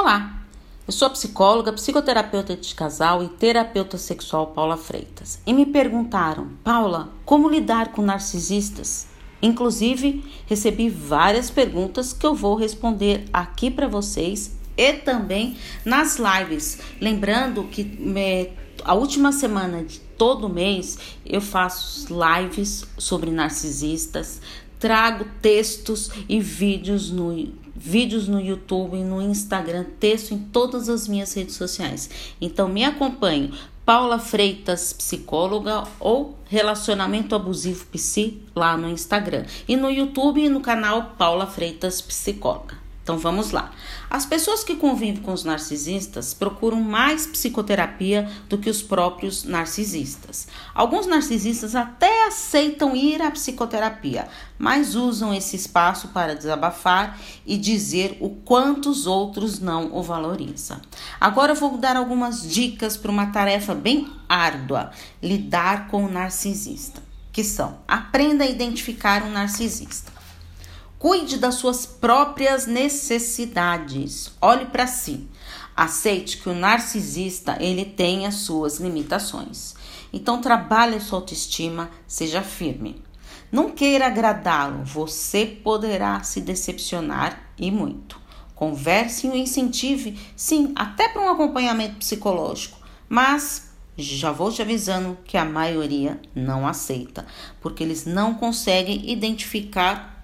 Olá, eu sou a psicóloga, psicoterapeuta de casal e terapeuta sexual Paula Freitas. E me perguntaram, Paula, como lidar com narcisistas? Inclusive, recebi várias perguntas que eu vou responder aqui para vocês e também nas lives. Lembrando que me, a última semana de todo mês eu faço lives sobre narcisistas, trago textos e vídeos no vídeos no YouTube, no Instagram, texto em todas as minhas redes sociais. Então me acompanhe, Paula Freitas Psicóloga ou Relacionamento Abusivo Psi lá no Instagram e no YouTube e no canal Paula Freitas Psicóloga. Então vamos lá. As pessoas que convivem com os narcisistas procuram mais psicoterapia do que os próprios narcisistas. Alguns narcisistas até aceitam ir à psicoterapia, mas usam esse espaço para desabafar e dizer o quanto os outros não o valorizam. Agora eu vou dar algumas dicas para uma tarefa bem árdua: lidar com o narcisista, que são: aprenda a identificar um narcisista. Cuide das suas próprias necessidades. Olhe para si. Aceite que o narcisista ele tem as suas limitações. Então trabalhe sua autoestima, seja firme. Não queira agradá-lo, você poderá se decepcionar e muito. Converse e o incentive, sim, até para um acompanhamento psicológico, mas já vou te avisando que a maioria não aceita, porque eles não conseguem identificar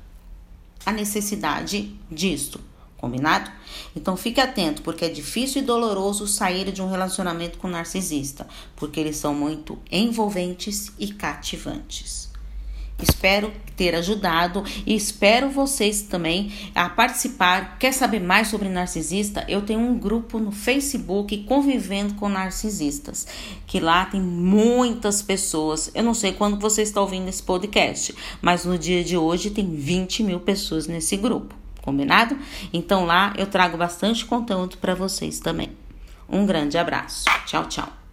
a necessidade disto. Combinado? Então fique atento, porque é difícil e doloroso sair de um relacionamento com um narcisista, porque eles são muito envolventes e cativantes. Espero ter ajudado e espero vocês também a participar. Quer saber mais sobre narcisista? Eu tenho um grupo no Facebook convivendo com narcisistas, que lá tem muitas pessoas. Eu não sei quando você está ouvindo esse podcast, mas no dia de hoje tem 20 mil pessoas nesse grupo. Combinado? Então lá eu trago bastante conteúdo para vocês também. Um grande abraço. Tchau, tchau.